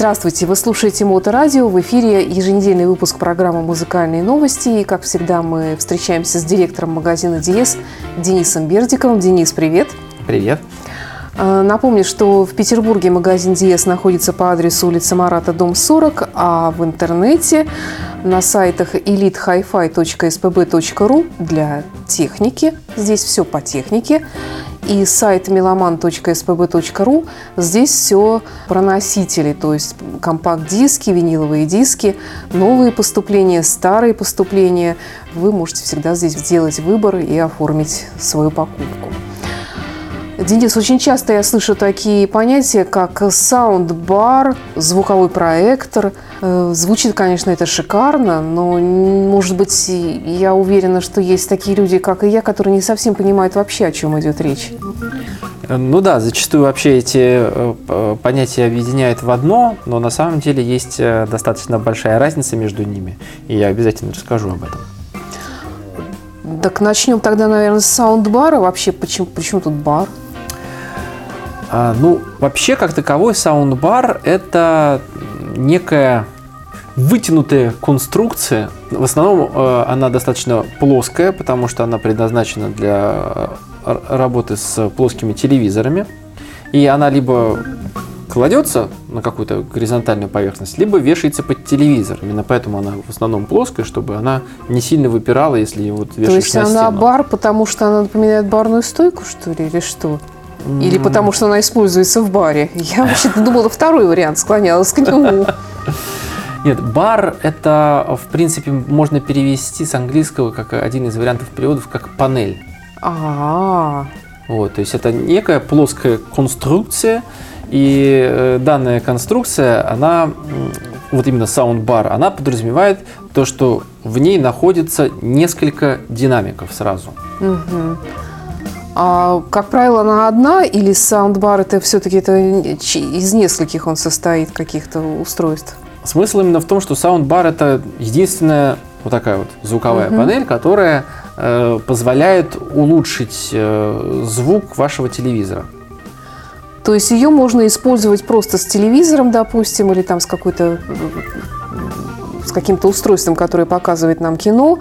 Здравствуйте, вы слушаете Моторадио. В эфире еженедельный выпуск программы «Музыкальные новости». И, как всегда, мы встречаемся с директором магазина «Диез» Денисом Бердиковым. Денис, привет. Привет. А, напомню, что в Петербурге магазин «Диез» находится по адресу улица Марата, дом 40, а в интернете на сайтах elitehifi.spb.ru для техники. Здесь все по технике и сайт meloman.spb.ru. Здесь все про носители, то есть компакт-диски, виниловые диски, новые поступления, старые поступления. Вы можете всегда здесь сделать выбор и оформить свою покупку. Денис, очень часто я слышу такие понятия, как саундбар, звуковой проектор. Э, звучит, конечно, это шикарно, но, может быть, я уверена, что есть такие люди, как и я, которые не совсем понимают вообще, о чем идет речь. Ну да, зачастую вообще эти э, понятия объединяют в одно, но на самом деле есть э, достаточно большая разница между ними, и я обязательно расскажу об этом. Так начнем тогда, наверное, с саундбара. Вообще, почему, почему тут бар? А, ну, вообще, как таковой, саундбар – это некая вытянутая конструкция. В основном э, она достаточно плоская, потому что она предназначена для э, работы с плоскими телевизорами. И она либо кладется на какую-то горизонтальную поверхность, либо вешается под телевизор. Именно поэтому она в основном плоская, чтобы она не сильно выпирала, если вот вешаешь То есть на она стену. бар, потому что она напоминает барную стойку, что ли, или что? Или потому что она используется в баре? Я вообще-то думала, второй вариант склонялась к нему. Нет, бар это, в принципе, можно перевести с английского как один из вариантов переводов, как панель. А, Вот, то есть это некая плоская конструкция, и э, данная конструкция, она, вот именно саундбар, она подразумевает то, что в ней находится несколько динамиков сразу. А как правило, она одна или саундбар это все-таки это из нескольких он состоит каких-то устройств? Смысл именно в том, что саундбар это единственная вот такая вот звуковая панель, которая э, позволяет улучшить э, звук вашего телевизора. То есть ее можно использовать просто с телевизором, допустим, или там с какой-то с каким-то устройством, которое показывает нам кино.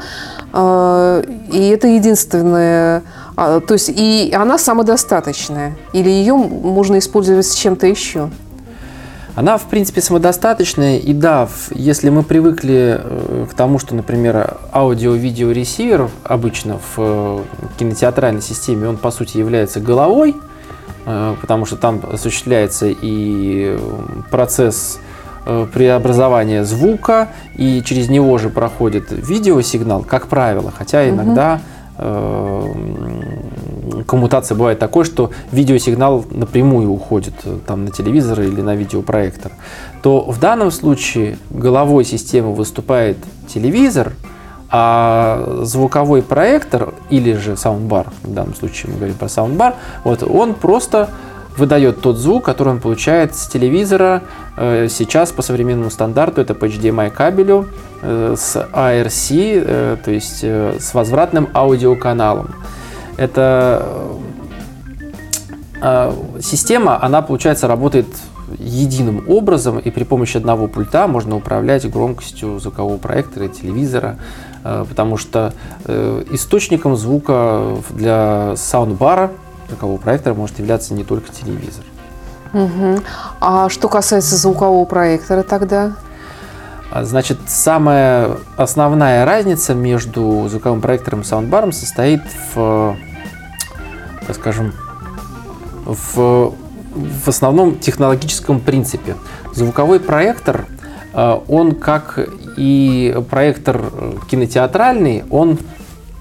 А, И это единственное. А, То есть и она самодостаточная. Или ее можно использовать с чем-то еще. Она, в принципе, самодостаточная, и да, если мы привыкли э, к тому, что, например, аудио-видео-ресивер обычно в э, кинотеатральной системе, он, по сути, является головой, э, потому что там осуществляется и процесс преобразования звука, и через него же проходит видеосигнал, как правило, хотя иногда м, коммутация бывает такой, что видеосигнал напрямую уходит э, там на телевизор или на видеопроектор, то в данном случае головой системы выступает телевизор, а звуковой проектор или же саундбар, в данном случае мы говорим про саундбар, вот он просто выдает тот звук, который он получает с телевизора. Э, Сейчас по современному стандарту это по HDMI кабелю э, с ARC, э, то есть с возвратным аудиоканалом. Это система, она, получается, работает единым образом, и при помощи одного пульта можно управлять громкостью звукового проектора и телевизора, потому что источником звука для саундбара звукового проектора может являться не только телевизор. Мгм. А что касается звукового проектора тогда? А, Значит, самая основная разница между звуковым проектором и саундбаром состоит в, так скажем, в, в основном технологическом принципе. Звуковой проектор, э, он как и проектор э, кинотеатральный, он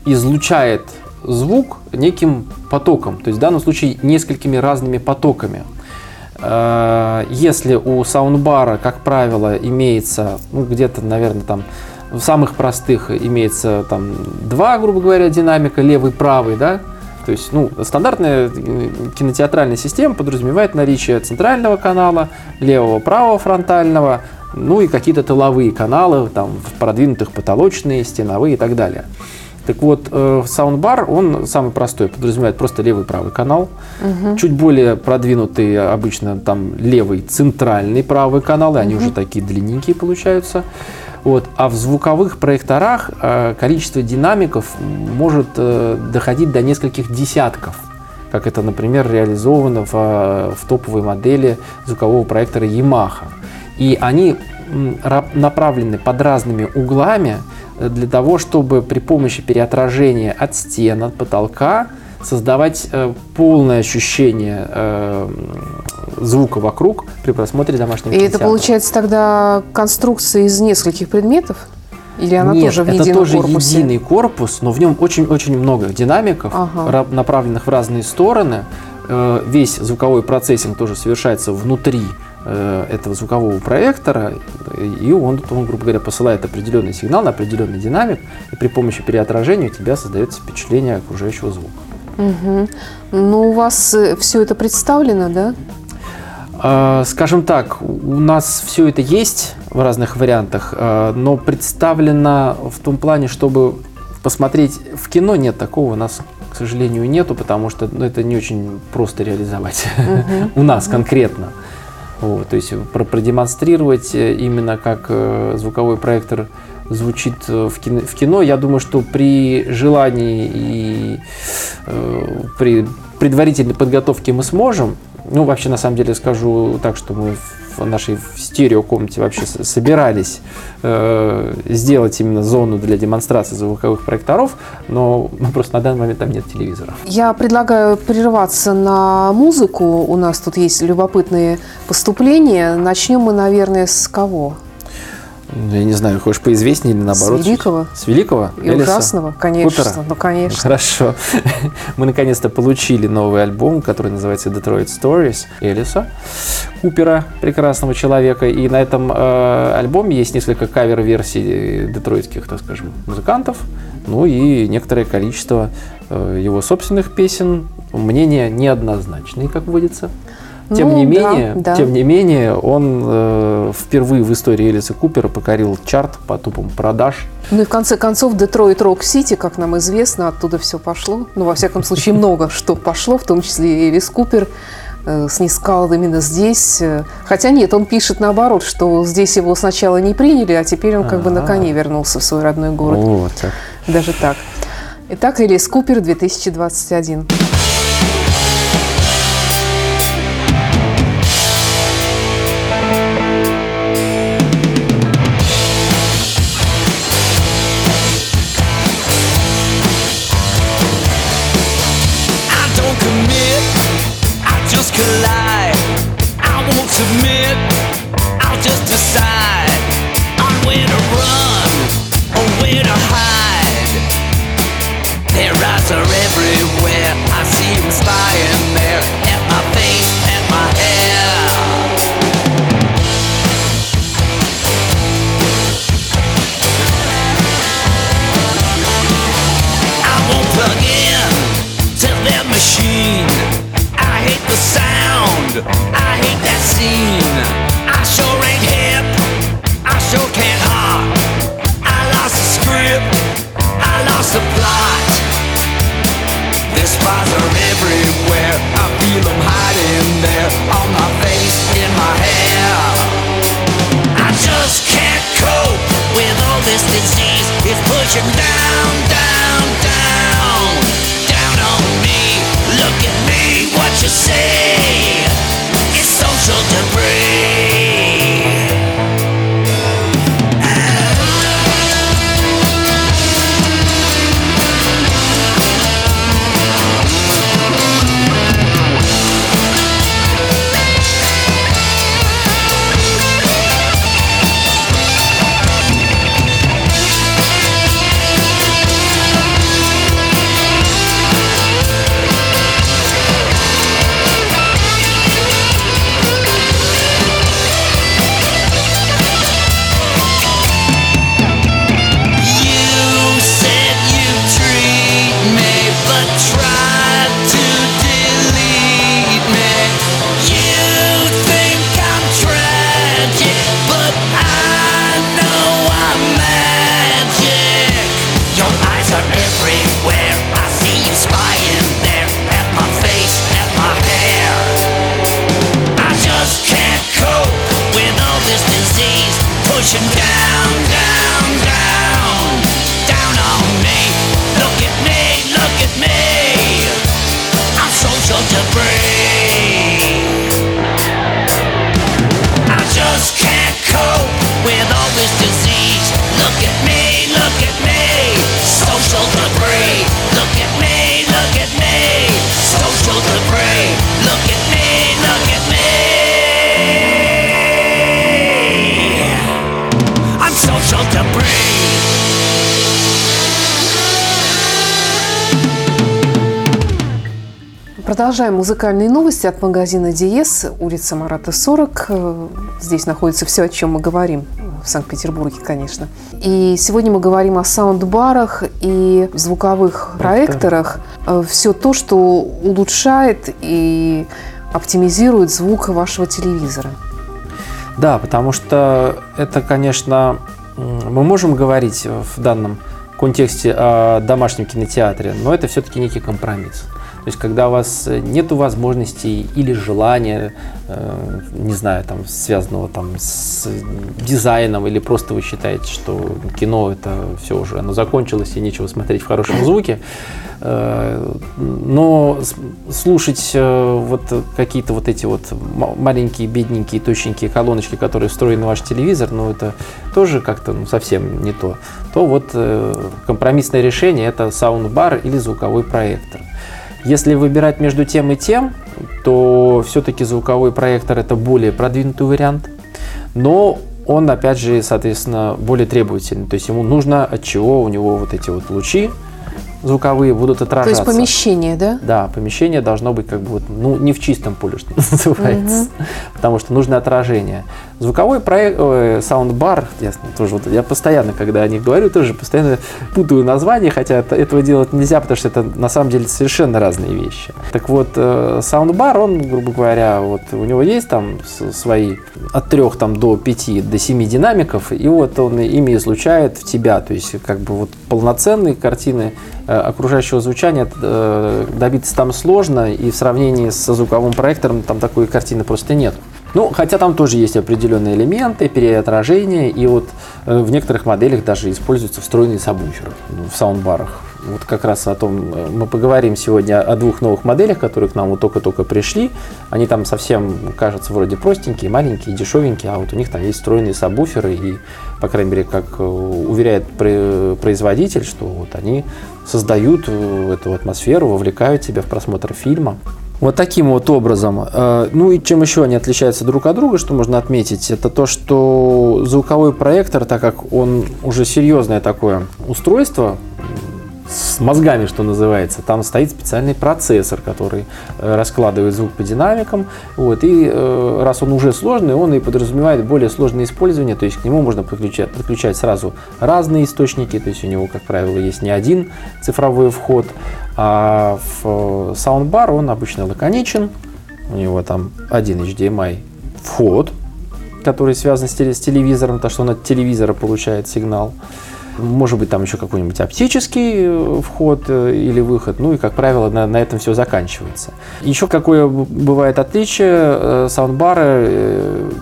излучает звук неким потоком, то есть в данном случае несколькими разными потоками. Э, Если у саундбара, как правило, имеется, ну, где-то, наверное, там в самых простых имеется там два, грубо говоря, динамика, левый, правый, да, то есть, ну, стандартная э, кинотеатральная система подразумевает наличие центрального канала, левого, правого фронтального, ну и какие-то тыловые каналы, там, продвинутых потолочные, стеновые и так далее. Так вот, э, саундбар, он самый простой, подразумевает просто левый и правый канал. Чуть более продвинутый обычно там левый центральный правый канал, и они уже такие длинненькие получаются. Вот. А в звуковых проекторах э, количество динамиков может э, доходить до нескольких десятков как это, например, реализовано в, в топовой модели звукового проектора Yamaha. И они направлены под разными углами для того, чтобы при помощи переотражения от стен, от потолка создавать э, полное ощущение э, звука вокруг при просмотре домашнего И это получается тогда конструкция из нескольких предметов? Или она Нет, тоже в это тоже корпусе? единый корпус, но в нем очень-очень много динамиков, Ага. ра- направленных в разные стороны. Э, Весь звуковой процессинг тоже совершается внутри этого звукового проектора, и он, он, грубо говоря, посылает определенный сигнал на определенный динамик, и при помощи переотражения у тебя создается впечатление окружающего звука. Мгм. Ну, у вас все это представлено, да? А, Скажем так, у нас все это есть в разных вариантах, а, но представлено в том плане, чтобы посмотреть в кино, нет такого у нас, к сожалению, нету, потому что ну, это не очень просто реализовать у нас конкретно. Вот, то есть про- продемонстрировать э, именно как э, звуковой проектор звучит э, в кино, в кино, я думаю, что при желании и э, при предварительной подготовке мы сможем. Ну, вообще, на самом деле, скажу так, что мы в нашей стереокомнате вообще собирались э, сделать именно зону для демонстрации звуковых проекторов, но ну, просто на данный момент там нет телевизоров. Я предлагаю прерваться на музыку. У нас тут есть любопытные поступления. Начнем мы, наверное, с кого? Ну, Я не знаю, хочешь поизвестнее или наоборот? С великого С великого? и Элиса? ужасного, конечно. Купера? Ну, конечно. Хорошо. Мы наконец-то получили новый альбом, который называется Detroit Stories Элиса Купера, прекрасного человека. И на этом э, альбоме есть несколько кавер-версий детройтских, так скажем, музыкантов. Ну и некоторое количество э, его собственных песен. Мнения неоднозначные, как водится. Тем Ну, не да, менее, да. тем не менее, он э, впервые в истории Элиса Купера покорил чарт по тупам продаж Ну и в конце концов, Детройт Рок-Сити, как нам известно, оттуда все пошло. Ну, во всяком случае, много что пошло, в том числе и Элис Купер э, снискал именно здесь. Хотя нет, он пишет наоборот, что здесь его сначала не приняли, а теперь он как бы на А. коне вернулся в свой родной город. Вот так. Даже так. Итак, Элис Купер 2021. Продолжаем музыкальные новости от магазина Диес, улица Марата 40. Э, Здесь находится все, о чем мы говорим, в Санкт-Петербурге, конечно. И сегодня мы говорим о саундбарах и звуковых проекторах. Все то, что улучшает и оптимизирует звук вашего телевизора. Да, потому что это, конечно, мы можем говорить в данном контексте о домашнем кинотеатре, но это все-таки некий компромисс. То есть, когда у вас нет возможностей или желания, э, не знаю, там, связанного там, с дизайном, или просто вы считаете, что кино это все уже, оно закончилось и нечего смотреть в хорошем звуке, э, но слушать э, вот какие-то вот эти вот маленькие, бедненькие, точненькие колоночки, которые встроены в ваш телевизор, ну это тоже как-то ну, совсем не то, то вот компромиссное решение это саундбар или звуковой проектор. Если выбирать между тем и тем, то все-таки звуковой проектор это более продвинутый вариант, но он, опять же, соответственно, более требовательный. То есть ему нужно, от чего у него вот эти вот лучи звуковые будут То отражаться. есть помещение, да? Да, помещение должно быть как бы вот, ну, не в чистом поле, что называется, потому что нужно отражение. Звуковой проект, ой, саундбар, ясно, тоже вот я постоянно, когда о них говорю, тоже постоянно путаю названия, хотя это- этого делать нельзя, потому что это на самом деле совершенно разные вещи. Так вот, э, саундбар, он, грубо говоря, вот у него есть там свои от трех там до пяти, до семи динамиков, и вот он ими излучает в тебя, то есть как бы вот полноценные картины э, окружающего звучания э, добиться там сложно, и в сравнении со звуковым проектором там такой картины просто нет. Ну, хотя там тоже есть определенные элементы, переотражения, и вот э, в некоторых моделях даже используются встроенные сабвуферы ну, в саундбарах. Вот как раз о том э, мы поговорим сегодня о двух новых моделях, которые к нам вот только-только пришли. Они там совсем кажутся вроде простенькие, маленькие, дешевенькие, а вот у них там есть встроенные сабвуферы, и, по крайней мере, как э, уверяет производитель, что вот они создают э, эту атмосферу, вовлекают тебя в просмотр фильма. Вот таким вот образом. Э, Ну и чем еще они отличаются друг от друга, что можно отметить, это то, что звуковой проектор, так как он уже серьезное такое устройство, с мозгами, что называется. Там стоит специальный процессор, который э, раскладывает звук по динамикам. Вот, и э, раз он уже сложный, он и подразумевает более сложное использование. То есть к нему можно подключать, подключать сразу разные источники. То есть у него, как правило, есть не один цифровой вход. А в э, саундбар он обычно лаконичен. У него там один HDMI вход, который связан с телевизором, то что он от телевизора получает сигнал. Может быть, там еще какой-нибудь оптический э, вход э, или выход. Ну и, как правило, на, на этом все заканчивается. Еще какое бывает отличие э, саундбара.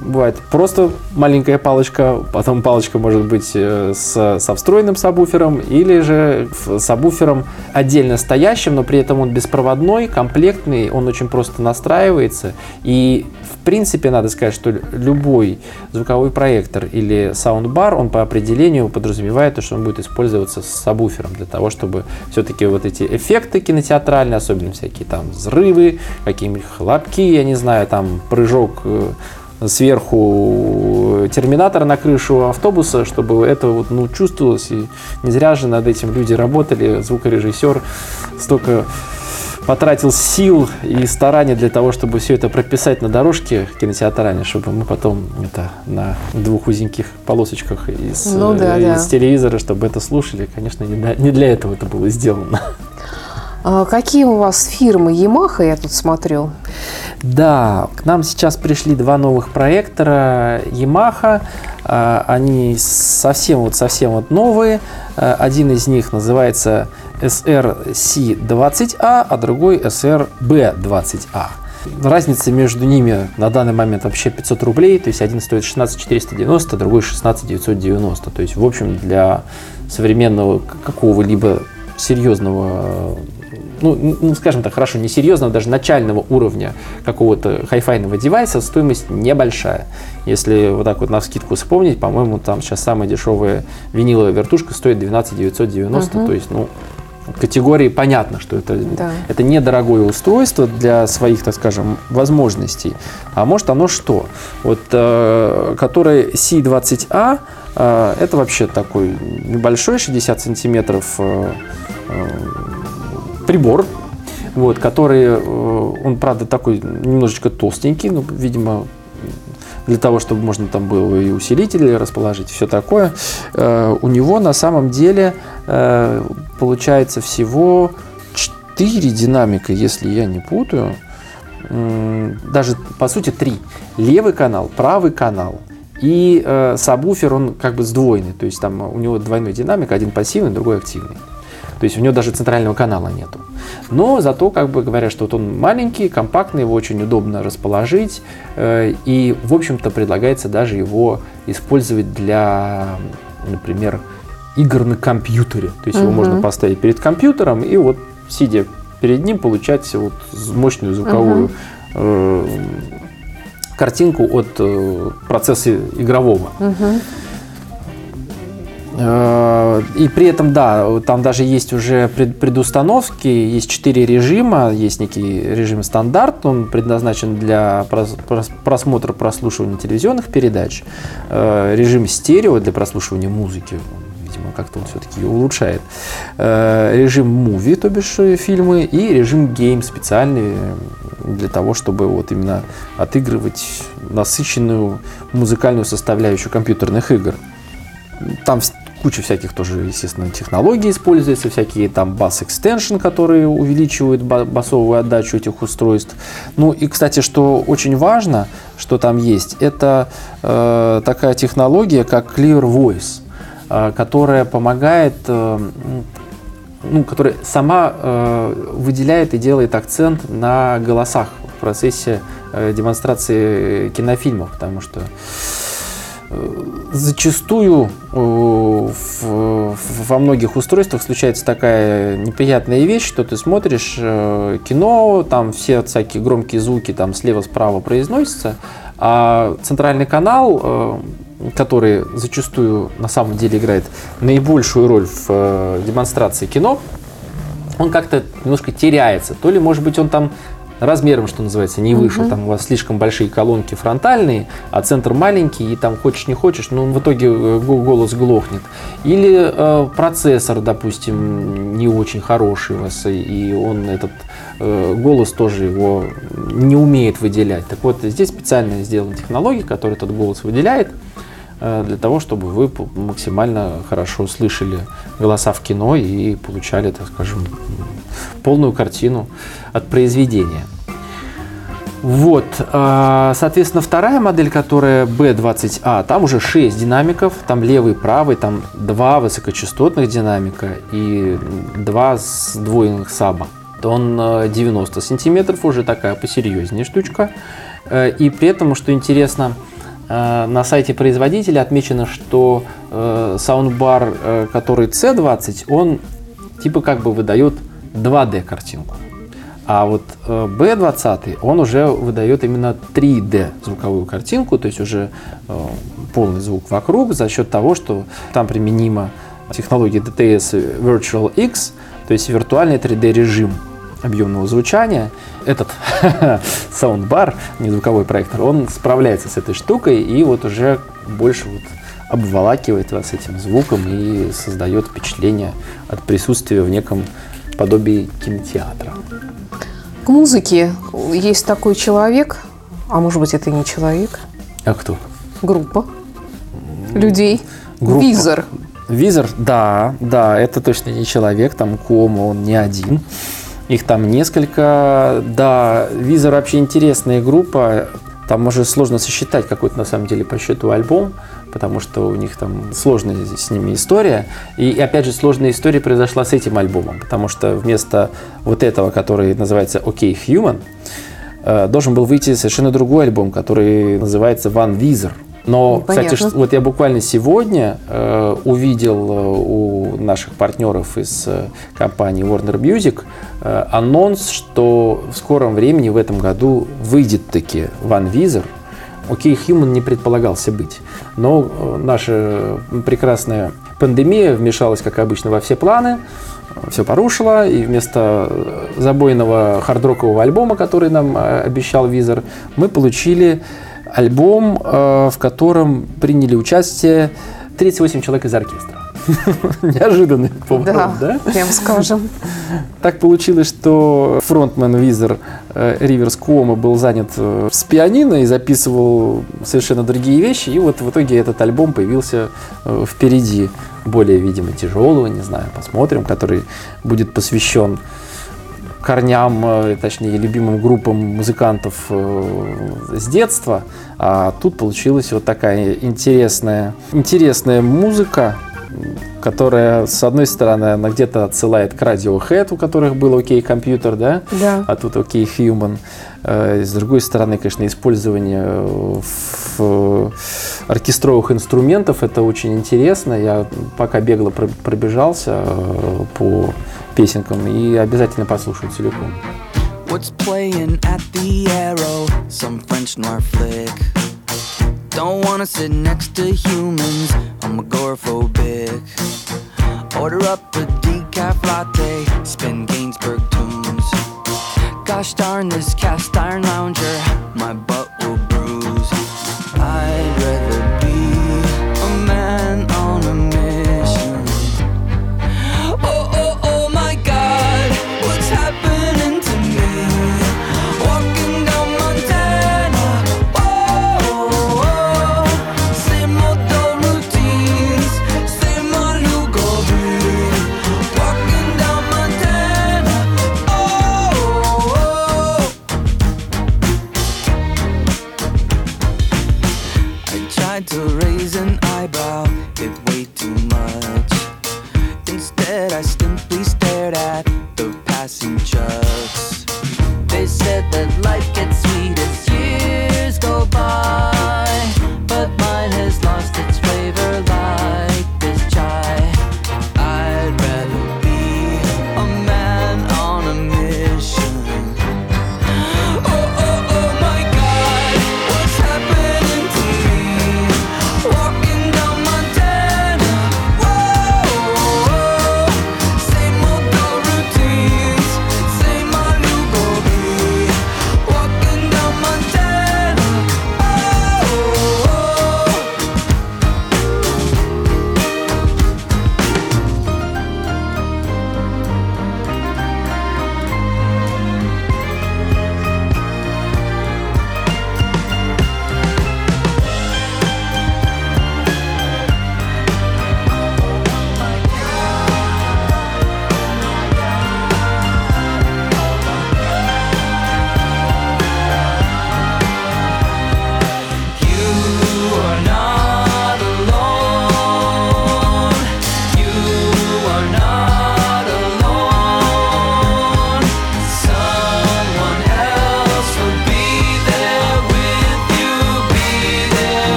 Бывает просто маленькая палочка, потом палочка может быть с, со встроенным сабвуфером или же сабвуфером отдельно стоящим, но при этом он беспроводной, комплектный, он очень просто настраивается. И, в принципе, надо сказать, что любой звуковой проектор или саундбар, он по определению подразумевает, что он будет использоваться с сабвуфером для того, чтобы все-таки вот эти эффекты кинотеатральные, особенно всякие там взрывы, какие-нибудь хлопки, я не знаю, там прыжок э, сверху терминатора на крышу автобуса, чтобы это вот, ну, чувствовалось. И не зря же над этим люди работали. Звукорежиссер столько потратил сил и стараний для того, чтобы все это прописать на дорожке кинотеатральной, чтобы мы потом это на двух узеньких полосочках из, Ну да, э, да. из телевизора, чтобы это слушали. Конечно, не для, не для этого это было сделано. А какие у вас фирмы Yamaha, я тут смотрю? Да, к нам сейчас пришли два новых проектора Yamaha. А, Они совсем вот совсем вот новые. А, Один из них называется SRC20A, а другой SRB20A. Разница между ними на данный момент вообще 500 рублей, то есть один стоит 16 490, другой 16 990. То есть, в общем, для современного какого-либо серьезного ну, ну, скажем так, хорошо, не серьезного, даже начального уровня какого-то хай-файного девайса стоимость небольшая. Если вот так вот на скидку вспомнить, по-моему, там сейчас самая дешевая виниловая вертушка стоит 12 990, Мгм. то есть, ну, категории понятно, что это, Да. это недорогое устройство для своих, так скажем, возможностей. А может оно что? Вот, э, который C20A, э, это вообще такой небольшой, 60 сантиметров э, э, прибор, вот, который, э, он, правда, такой немножечко толстенький, ну, видимо, для того, чтобы можно там было и усилители расположить, все такое. Э, у него на самом деле э, получается всего 4 динамика, если я не путаю. Даже, по сути, три. Левый канал, правый канал и э, сабвуфер, он как бы сдвоенный. То есть там у него двойной динамик, один пассивный, другой активный. То есть у него даже центрального канала нету. Но зато, как бы говорят, что вот он маленький, компактный, его очень удобно расположить. э, И, в общем-то, предлагается даже его использовать для, например, игр на компьютере. То есть его Мгм. можно поставить перед компьютером и вот, сидя перед ним, получать вот мощную звуковую э, картинку от э, процесса игрового. Мгм. Э, И при этом, да, там даже есть уже пред- предустановки, есть четыре режима, есть некий режим стандарт, он предназначен для прос- прос- просмотра, прослушивания телевизионных передач, Э, режим стерео для прослушивания музыки, видимо, как-то он все-таки улучшает, Э, режим movie, то бишь фильмы, и режим game специальный для того, чтобы вот именно отыгрывать насыщенную музыкальную составляющую компьютерных игр. Там куча всяких тоже, естественно, технологий используется, всякие там bass extension, которые увеличивают ба- басовую отдачу этих устройств. Ну и, кстати, что очень важно, что там есть, это э, такая технология, как Clear Voice, э, которая помогает, э, ну, которая сама э, выделяет и делает акцент на голосах в процессе э, демонстрации кинофильмов, потому что зачастую э, во многих устройствах случается такая неприятная вещь, что ты смотришь э, кино, там все всякие громкие звуки там слева-справа произносятся, а центральный канал, э, который зачастую на самом деле играет наибольшую роль в демонстрации кино, он как-то немножко теряется. То ли, может быть, он там размером, что называется, не вышел. Там у вас слишком большие колонки фронтальные, а центр маленький, и там хочешь не хочешь, но он в итоге э, го- голос глохнет. Или э, процессор, допустим, не очень хороший у вас, и- он этот э, голос тоже его не умеет выделять. Так вот, здесь специально сделана технология, которая этот голос выделяет, э, для того, чтобы вы максимально хорошо слышали голоса в кино и получали, так скажем, полную картину от произведения. Вот, а, соответственно, вторая модель, которая B20A, там уже 6 динамиков, там левый, правый, там два высокочастотных динамика и два сдвоенных саба. Он э, 90 сантиметров, уже такая посерьезнее штучка. Э, И при этом, что интересно, э, на сайте производителя отмечено, что э, саундбар, э, который C20, он типа как бы выдает 2D картинку. А вот э, B20, он уже выдает именно 3D звуковую картинку, то есть уже э, полный звук вокруг за счет того, что там применима технология DTS Virtual X, то есть виртуальный 3D режим объемного звучания. Этот саундбар, не звуковой проектор, он справляется с этой штукой и вот уже больше вот обволакивает вас этим звуком и создает впечатление от присутствия в неком подобии кинотеатра. К музыке есть такой человек, а может быть это не человек, А кто? группа людей, Группа. визор. Визор, да, да, это точно не человек, там Кома, он не один. Их там несколько. Да, Визор вообще интересная группа. Там уже сложно сосчитать какой-то на самом деле по счету альбом, потому что у них там сложная с ними история. И, опять же, сложная история произошла с этим альбомом, потому что вместо вот этого, который называется OK Human, э, должен был выйти совершенно другой альбом, который называется «Ван Визер». Но, Понятно. кстати, вот я буквально сегодня э, увидел э, у наших партнеров из э, компании Warner Music э, анонс, что в скором времени в этом году выйдет таки Ван Визер. Окей, Human не предполагался быть. Но э, наша прекрасная пандемия вмешалась, как обычно, во все планы, все порушила, и вместо э, забойного хардрокового альбома, который нам э, обещал Визер, мы получили альбом, в котором приняли участие 38 человек из оркестра. Неожиданный поворот, да? прям скажем. Так получилось, что фронтмен Визер э, Риверс Куомо был занят э, с пианино и записывал совершенно другие вещи. И вот в итоге этот альбом появился э, впереди, более, видимо, тяжелого, не знаю, посмотрим, который будет посвящен корням, точнее, любимым группам музыкантов с детства. А тут получилась вот такая интересная, интересная музыка, которая, с одной стороны, она где-то отсылает к Radiohead, у которых был окей компьютер, да? Да. а тут окей Human. Э, С другой стороны, конечно, использование э, в э, оркестровых инструментов это очень интересно. Я пока бегло про- пробежался э, по песенкам и обязательно послушаю целиком. What's playing at the arrow? Some French noir flick. Don't wanna sit next to humans, I'm agoraphobic. Order up a decaf latte, spin Gainsbourg tunes. Gosh darn this cast iron lounger, my butt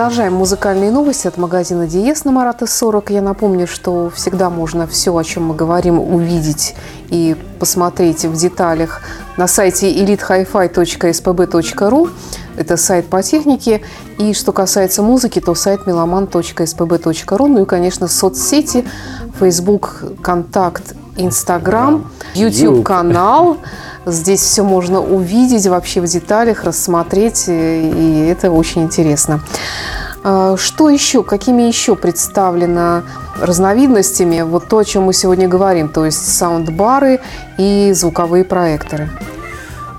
Продолжаем музыкальные новости от магазина Диес на Марата 40. Я напомню, что всегда можно все, о чем мы говорим, увидеть и посмотреть в деталях на сайте elitehifi.spb.ru. Это сайт по технике. И что касается музыки, то сайт meloman.spb.ru. Ну и, конечно, соцсети, Facebook, Контакт, Инстаграм, YouTube-канал. Здесь все можно увидеть вообще в деталях, рассмотреть, э, и это очень интересно. А, Что еще, какими еще представлено разновидностями вот то, о чем мы сегодня говорим, то есть саундбары и звуковые проекторы?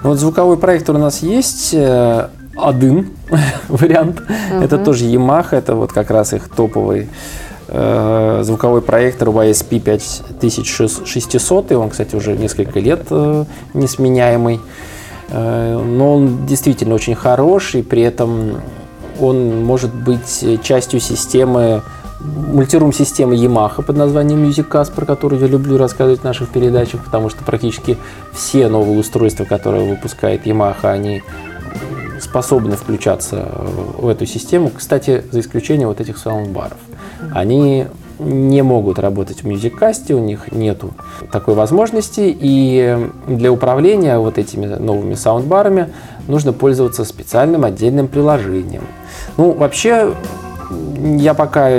Ну, Вот звуковой проектор у нас есть э, один вариант. Это тоже Yamaha, это вот как раз их топовый звуковой проектор YSP 5600. И он, кстати, уже несколько лет э, несменяемый. Э, но он действительно очень хороший, при этом он может быть частью системы мультирум-системы Yamaha под названием MusicCast, про которую я люблю рассказывать в наших передачах, потому что практически все новые устройства, которые выпускает Yamaha, они способны включаться в эту систему. Кстати, за исключением вот этих саундбаров. Они не могут работать в MusicCast, у них нету такой возможности, и для управления вот этими новыми саундбарами нужно пользоваться специальным отдельным приложением. Ну, вообще, я пока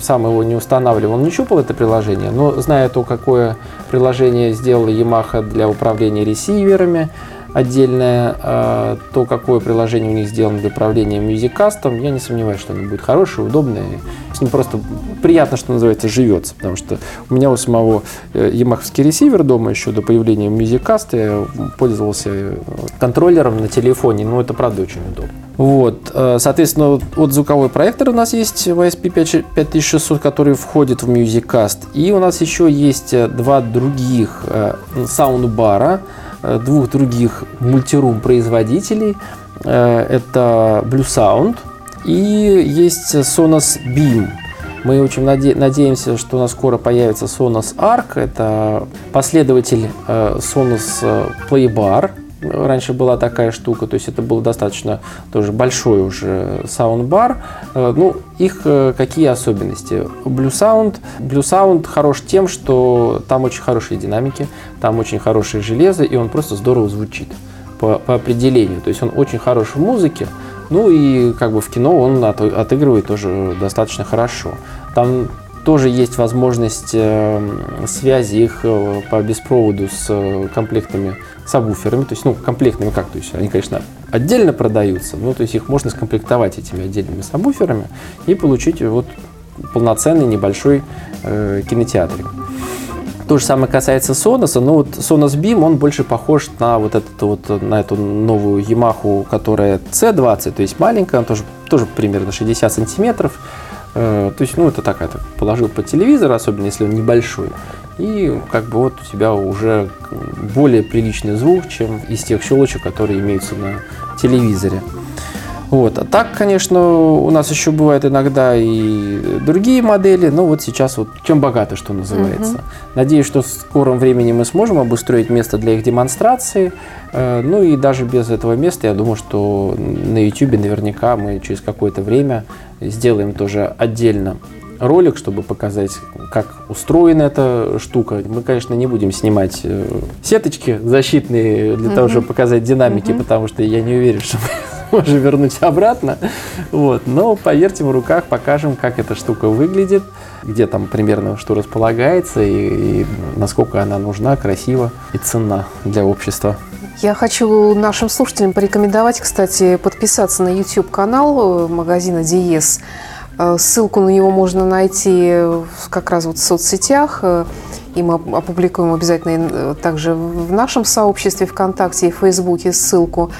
сам его не устанавливал, не щупал это приложение, но зная то, какое приложение сделала Yamaha для управления ресиверами, отдельное, э, то, какое приложение у них сделано для управления мюзикастом, я не сомневаюсь, что оно будет хорошее, удобное. С ним просто приятно, что называется, живется, потому что у меня у самого э, ямаховский ресивер дома еще до появления мюзикаста я пользовался э, контроллером на телефоне, но это правда очень удобно. Вот, э, соответственно, вот, звуковой проектор у нас есть YSP 5600, который входит в MusicCast, и у нас еще есть два других саундбара, двух других мультирум производителей. Э, Это Blue Sound и есть Sonos Beam. Мы очень наде- надеемся, что у нас скоро появится Sonos Arc. Это последователь э, Sonos э, Playbar. Раньше была такая штука, то есть это был достаточно тоже большой уже саундбар. Э, Ну, их э, какие особенности? Blue Sound. Blue Sound хорош тем, что там очень хорошие динамики, там очень хорошее железо, и он просто здорово звучит по, по определению. То есть он очень хорош в музыке, ну и как бы в кино он от- отыгрывает тоже достаточно хорошо. Там тоже есть возможность э, связи их э, по беспроводу с э, комплектами сабвуферами, то есть, ну, комплектными как, то есть они, конечно, отдельно продаются, но то есть их можно скомплектовать этими отдельными сабвуферами и получить вот полноценный небольшой э, кинотеатрик. То же самое касается Sonos, но вот Sonos Beam, он больше похож на вот, этот, вот, на эту новую Yamaha, которая C20, то есть маленькая, она тоже, тоже примерно 60 сантиметров. Э, То есть, ну, это так, это положил под телевизор, особенно если он небольшой. И как бы вот у тебя уже более приличный звук, чем из тех щелочек, которые имеются на телевизоре. Вот. А так, конечно, у нас еще бывают иногда и другие модели, но вот сейчас вот чем богато, что называется. Надеюсь, что в скором времени мы сможем обустроить место для их демонстрации. Э, Ну и даже без этого места, я думаю, что на YouTube наверняка мы через какое-то время сделаем тоже отдельно ролик, чтобы показать, как устроена эта штука. Мы, конечно, не будем снимать э, сеточки защитные для того, чтобы показать динамики, потому что я не уверен, что мы сможем вернуть обратно. Вот. Но поверьте, в руках покажем, как эта штука выглядит, где там примерно что располагается и, и насколько она нужна, красива и ценна для общества. Я хочу нашим слушателям порекомендовать, кстати, подписаться на YouTube-канал э, магазина Диес. Э, Ссылку на него можно найти как раз вот в соцсетях. э, И мы оп- опубликуем обязательно также в нашем сообществе ВКонтакте и Фейсбуке ссылку.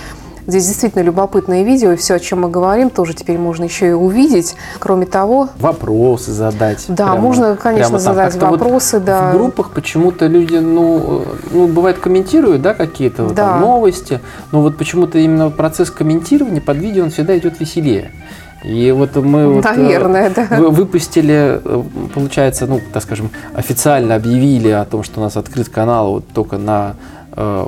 Здесь действительно любопытное видео, и все, о чем мы говорим, тоже теперь можно еще и увидеть. Кроме того, Вопросы задать. Да, можно, конечно, прямо там. задать Как-то вот вопросы, да. В группах почему-то люди, ну, э, ну бывает, комментируют, да, какие-то вот там Да. новости, но вот почему-то именно процесс комментирования под видео, он всегда идет веселее. И вот мы вот, э, Наверное, да. вы- выпустили, э, получается, ну, так скажем, официально объявили о том, что у нас открыт канал вот только на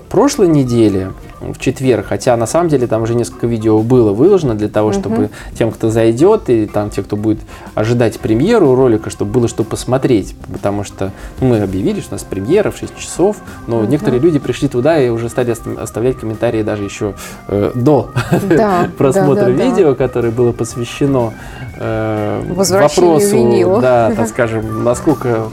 прошлой неделе, в четверг, хотя на самом деле там уже несколько видео было выложено для того, чтобы тем, кто зайдет, и там те, кто будет ожидать премьеру ролика, чтобы было что посмотреть, потому что ну, мы объявили, что у нас премьера в 6 часов, но некоторые люди пришли туда и уже стали оста- оставлять комментарии даже еще э, до Да, просмотра да, да, да. видео, которое было посвящено э, вопросу, винила. да, так скажем, насколько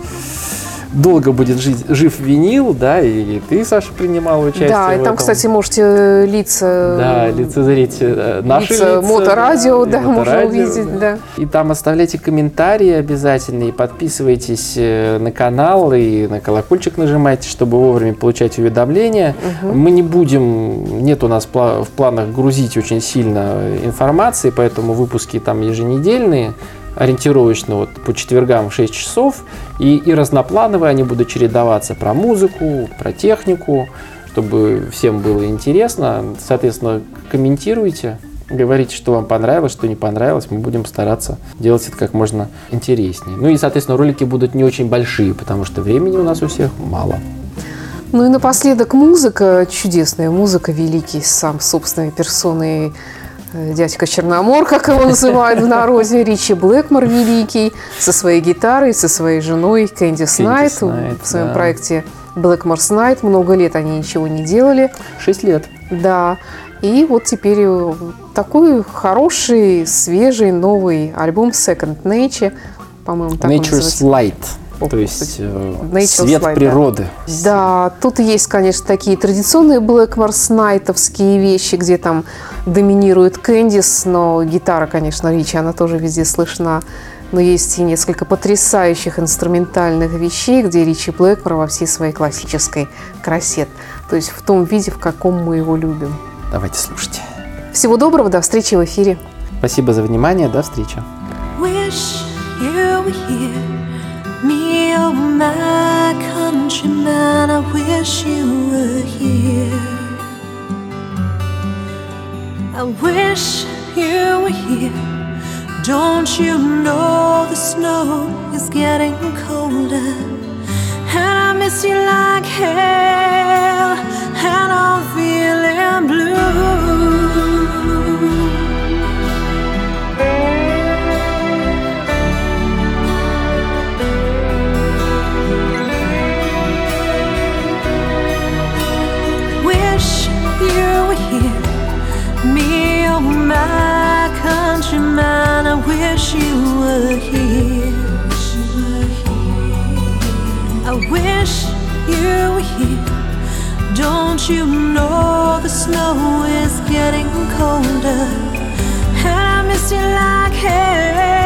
долго будет жить, жив винил, да, и ты, Саша, принимала участие Да, и там, этом. кстати, можете лица, Да, лицезреть э, наши лица лица. моторадио, и да, можно моторадио, увидеть, да. И там оставляйте комментарии обязательно и подписывайтесь э, на канал и на колокольчик нажимайте, чтобы вовремя получать уведомления. Мы не будем, нет у нас в планах грузить очень сильно информации, поэтому выпуски там еженедельные, ориентировочно вот по четвергам в 6 часов, и, и разноплановые они будут чередоваться про музыку, про технику, чтобы всем было интересно. Соответственно, комментируйте, говорите, что вам понравилось, что не понравилось. Мы будем стараться делать это как можно интереснее. Ну и, соответственно, ролики будут не очень большие, потому что времени у нас у всех мало. Ну и напоследок музыка, чудесная музыка, великий сам собственной персоной дядька Черномор, как его называют в народе, Ричи Блэкмор великий, со своей гитарой, со своей женой Кэндис Найт Найт, в своем да. проекте Блэкморс Найт. Много лет они ничего не делали. Шесть лет. Да. И вот теперь э, такой хороший, свежий, новый альбом Second Nature, по-моему, так Nature's. Light. То есть э, свет Light, да. природы. Да, тут есть, конечно, такие традиционные Блэкморс Найтовские вещи, где там доминирует Кэндис, но гитара, конечно, Ричи, она тоже везде слышна. Но есть и несколько потрясающих инструментальных вещей, где Ричи Блэкмор во всей своей классической красе. То есть в том виде, в каком мы его любим. Давайте слушайте. Всего доброго, до встречи в эфире. Спасибо за внимание. До встречи. Wish you were here, oh my countryman. I wish you were here. I wish you were here. Don't you know the snow is getting colder? And I miss you like hell, you know the snow is getting colder? And I miss you like hell,